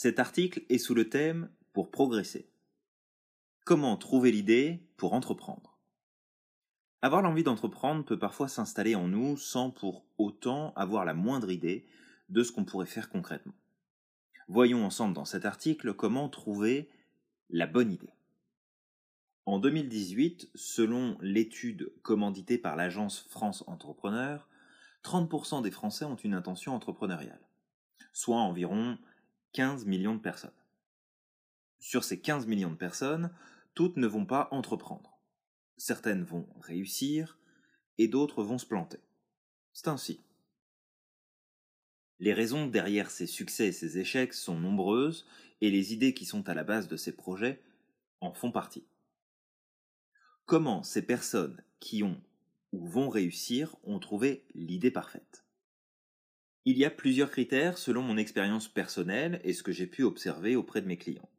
Cet article est sous le thème Pour progresser. Comment trouver l'idée pour entreprendre? Avoir l'envie d'entreprendre peut parfois s'installer en nous sans pour autant avoir la moindre idée de ce qu'on pourrait faire concrètement. Voyons ensemble dans cet article comment trouver la bonne idée. En 2018, selon l'étude commanditée par l'agence France Entrepreneur, 30% des Français ont une intention entrepreneuriale, soit environ 15 millions de personnes. Sur ces 15 millions de personnes, toutes ne vont pas entreprendre. Certaines vont réussir et d'autres vont se planter. C'est ainsi. Les raisons derrière ces succès et ces échecs sont nombreuses et les idées qui sont à la base de ces projets en font partie comment ces personnes qui ont ou vont réussir ont trouvé l'idée parfaite? Il y a plusieurs critères selon mon expérience personnelle et ce que j'ai pu observer auprès de mes clients.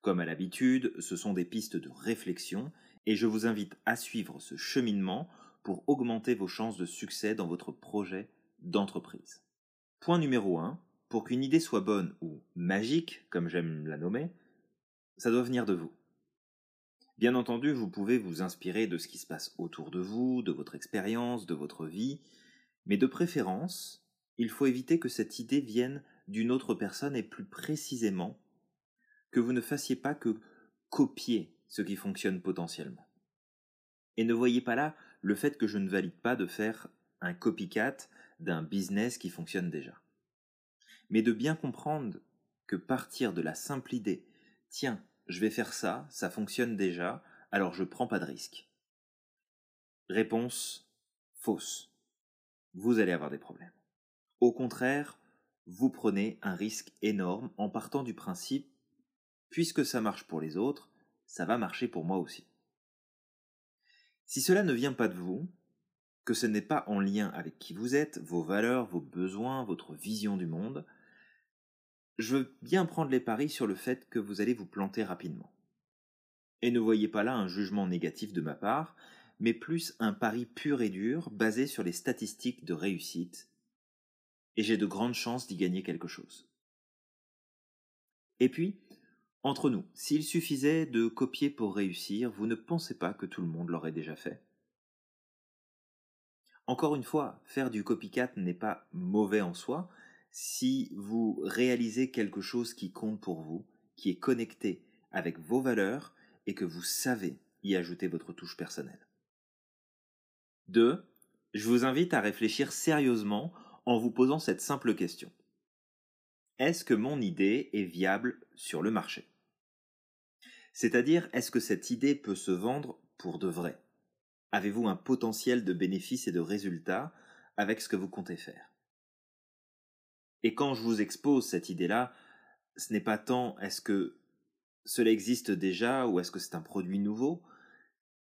Comme à l'habitude, ce sont des pistes de réflexion et je vous invite à suivre ce cheminement pour augmenter vos chances de succès dans votre projet d'entreprise. Point numéro 1, pour qu'une idée soit bonne ou magique, comme j'aime la nommer, ça doit venir de vous. Bien entendu, vous pouvez vous inspirer de ce qui se passe autour de vous, de votre expérience, de votre vie, mais de préférence, il faut éviter que cette idée vienne d'une autre personne et plus précisément que vous ne fassiez pas que copier ce qui fonctionne potentiellement. Et ne voyez pas là le fait que je ne valide pas de faire un copycat d'un business qui fonctionne déjà. Mais de bien comprendre que partir de la simple idée, tiens, je vais faire ça, ça fonctionne déjà, alors je prends pas de risque. Réponse fausse. Vous allez avoir des problèmes. Au contraire, vous prenez un risque énorme en partant du principe puisque ça marche pour les autres, ça va marcher pour moi aussi. Si cela ne vient pas de vous, que ce n'est pas en lien avec qui vous êtes, vos valeurs, vos besoins, votre vision du monde, je veux bien prendre les paris sur le fait que vous allez vous planter rapidement. Et ne voyez pas là un jugement négatif de ma part, mais plus un pari pur et dur basé sur les statistiques de réussite, et j'ai de grandes chances d'y gagner quelque chose. Et puis, entre nous, s'il suffisait de copier pour réussir, vous ne pensez pas que tout le monde l'aurait déjà fait? Encore une fois, faire du copycat n'est pas mauvais en soi, si vous réalisez quelque chose qui compte pour vous, qui est connecté avec vos valeurs et que vous savez y ajouter votre touche personnelle. 2. Je vous invite à réfléchir sérieusement en vous posant cette simple question. Est-ce que mon idée est viable sur le marché? C'est-à-dire, est-ce que cette idée peut se vendre pour de vrai? Avez-vous un potentiel de bénéfices et de résultats avec ce que vous comptez faire? Et quand je vous expose cette idée-là, ce n'est pas tant est-ce que cela existe déjà ou est-ce que c'est un produit nouveau,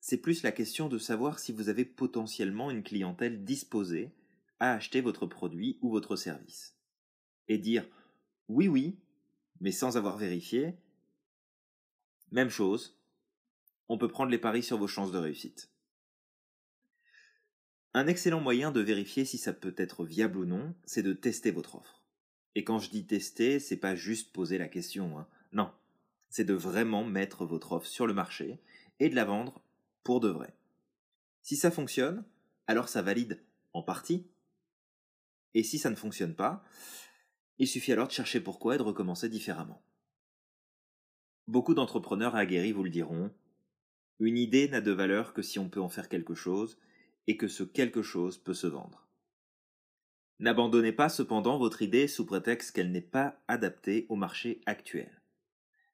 c'est plus la question de savoir si vous avez potentiellement une clientèle disposée à acheter votre produit ou votre service. Et dire oui oui, mais sans avoir vérifié, même chose, on peut prendre les paris sur vos chances de réussite. Un excellent moyen de vérifier si ça peut être viable ou non, c'est de tester votre offre. Et quand je dis tester, c'est pas juste poser la question, hein. non, c'est de vraiment mettre votre offre sur le marché et de la vendre pour de vrai. Si ça fonctionne, alors ça valide en partie. Et si ça ne fonctionne pas, il suffit alors de chercher pourquoi et de recommencer différemment. Beaucoup d'entrepreneurs aguerris vous le diront, une idée n'a de valeur que si on peut en faire quelque chose et que ce quelque chose peut se vendre. N'abandonnez pas cependant votre idée sous prétexte qu'elle n'est pas adaptée au marché actuel.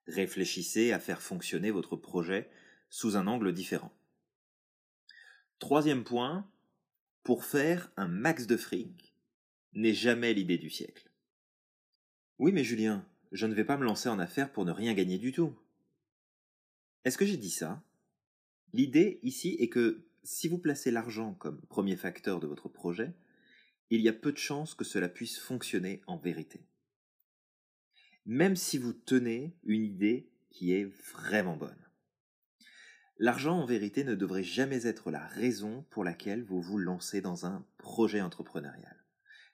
Réfléchissez à faire fonctionner votre projet sous un angle différent. Troisième point, pour faire un max de fric n'est jamais l'idée du siècle. Oui mais Julien, je ne vais pas me lancer en affaires pour ne rien gagner du tout. Est-ce que j'ai dit ça? L'idée ici est que si vous placez l'argent comme premier facteur de votre projet, il y a peu de chances que cela puisse fonctionner en vérité. Même si vous tenez une idée qui est vraiment bonne. L'argent en vérité ne devrait jamais être la raison pour laquelle vous vous lancez dans un projet entrepreneurial.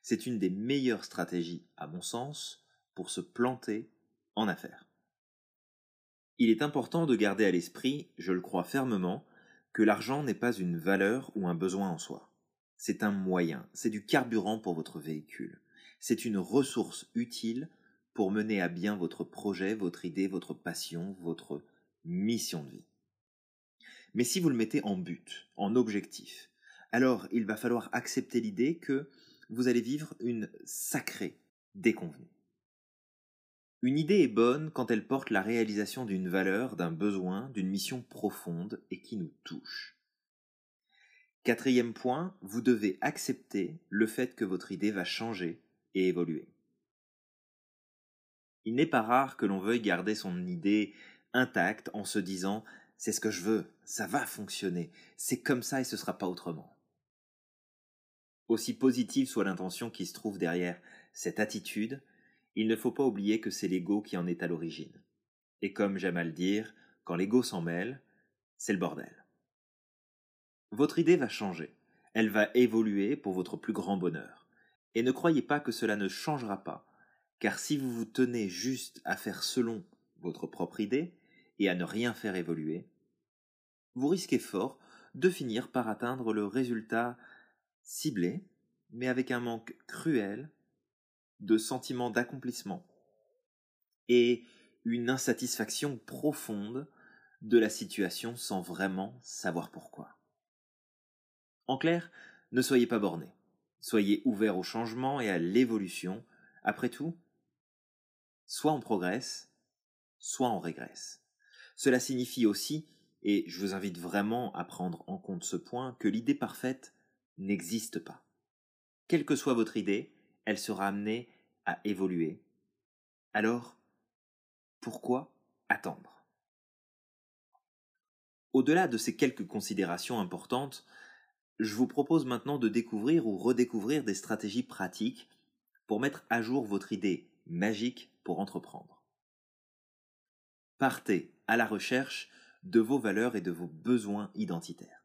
C'est une des meilleures stratégies, à mon sens, pour se planter en affaires. Il est important de garder à l'esprit, je le crois fermement, que l'argent n'est pas une valeur ou un besoin en soi. C'est un moyen, c'est du carburant pour votre véhicule. C'est une ressource utile pour mener à bien votre projet, votre idée, votre passion, votre mission de vie. Mais si vous le mettez en but, en objectif, alors il va falloir accepter l'idée que vous allez vivre une sacrée déconvenue. Une idée est bonne quand elle porte la réalisation d'une valeur, d'un besoin, d'une mission profonde et qui nous touche. Quatrième point, vous devez accepter le fait que votre idée va changer et évoluer. Il n'est pas rare que l'on veuille garder son idée intacte en se disant c'est ce que je veux, ça va fonctionner, c'est comme ça et ce sera pas autrement. Aussi positive soit l'intention qui se trouve derrière cette attitude, il ne faut pas oublier que c'est l'ego qui en est à l'origine. Et comme j'aime à le dire, quand l'ego s'en mêle, c'est le bordel. Votre idée va changer, elle va évoluer pour votre plus grand bonheur. Et ne croyez pas que cela ne changera pas, car si vous vous tenez juste à faire selon votre propre idée et à ne rien faire évoluer, vous risquez fort de finir par atteindre le résultat ciblé, mais avec un manque cruel de sentiment d'accomplissement et une insatisfaction profonde de la situation sans vraiment savoir pourquoi. En clair, ne soyez pas borné, soyez ouvert au changement et à l'évolution. Après tout, soit on progresse, soit on régresse. Cela signifie aussi, et je vous invite vraiment à prendre en compte ce point, que l'idée parfaite n'existe pas. Quelle que soit votre idée, elle sera amenée à évoluer. Alors, pourquoi attendre? Au-delà de ces quelques considérations importantes, je vous propose maintenant de découvrir ou redécouvrir des stratégies pratiques pour mettre à jour votre idée magique pour entreprendre. Partez à la recherche de vos valeurs et de vos besoins identitaires.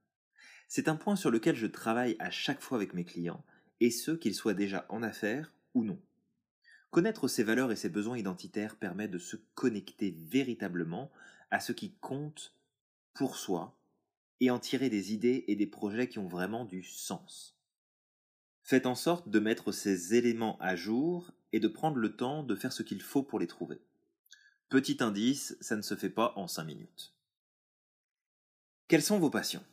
C'est un point sur lequel je travaille à chaque fois avec mes clients, et ce qu'ils soient déjà en affaires ou non. Connaître ses valeurs et ses besoins identitaires permet de se connecter véritablement à ce qui compte pour soi et en tirer des idées et des projets qui ont vraiment du sens. Faites en sorte de mettre ces éléments à jour et de prendre le temps de faire ce qu'il faut pour les trouver. Petit indice, ça ne se fait pas en cinq minutes. Quelles sont vos passions?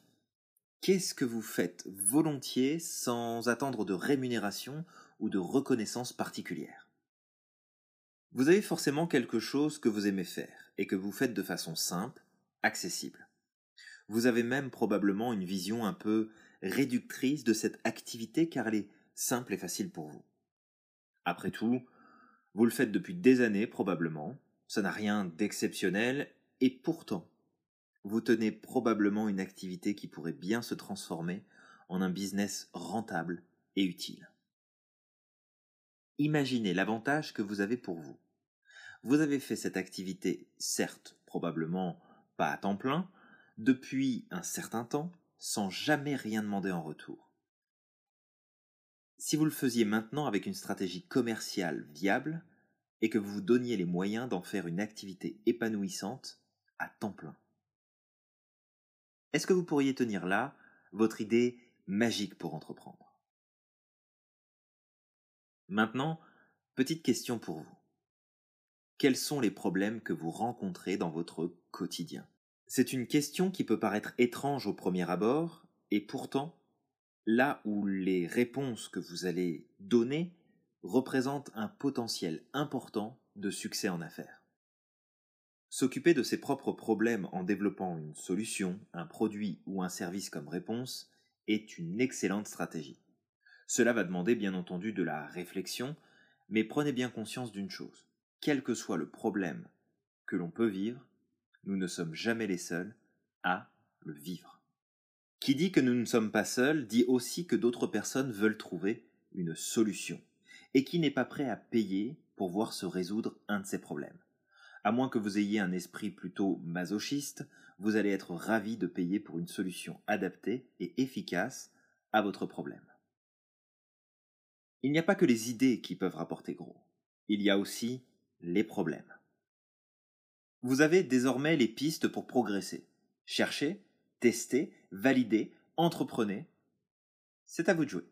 Qu'est-ce que vous faites volontiers sans attendre de rémunération ou de reconnaissance particulière? Vous avez forcément quelque chose que vous aimez faire et que vous faites de façon simple, accessible. Vous avez même probablement une vision un peu réductrice de cette activité car elle est simple et facile pour vous. Après tout, vous le faites depuis des années probablement, ça n'a rien d'exceptionnel et pourtant, vous tenez probablement une activité qui pourrait bien se transformer en un business rentable et utile. Imaginez l'avantage que vous avez pour vous. Vous avez fait cette activité, certes, probablement pas à temps plein, depuis un certain temps, sans jamais rien demander en retour. Si vous le faisiez maintenant avec une stratégie commerciale viable, et que vous vous donniez les moyens d'en faire une activité épanouissante à temps plein. Est-ce que vous pourriez tenir là votre idée magique pour entreprendre? Maintenant, petite question pour vous. Quels sont les problèmes que vous rencontrez dans votre quotidien? C'est une question qui peut paraître étrange au premier abord, et pourtant, là où les réponses que vous allez donner représentent un potentiel important de succès en affaires. S'occuper de ses propres problèmes en développant une solution, un produit ou un service comme réponse est une excellente stratégie. Cela va demander bien entendu de la réflexion, mais prenez bien conscience d'une chose. Quel que soit le problème que l'on peut vivre, nous ne sommes jamais les seuls à le vivre. Qui dit que nous ne sommes pas seuls dit aussi que d'autres personnes veulent trouver une solution, et qui n'est pas prêt à payer pour voir se résoudre un de ces problèmes. À moins que vous ayez un esprit plutôt masochiste, vous allez être ravi de payer pour une solution adaptée et efficace à votre problème. Il n'y a pas que les idées qui peuvent rapporter gros. Il y a aussi les problèmes. Vous avez désormais les pistes pour progresser. Cherchez, testez, validez, entreprenez. C'est à vous de jouer.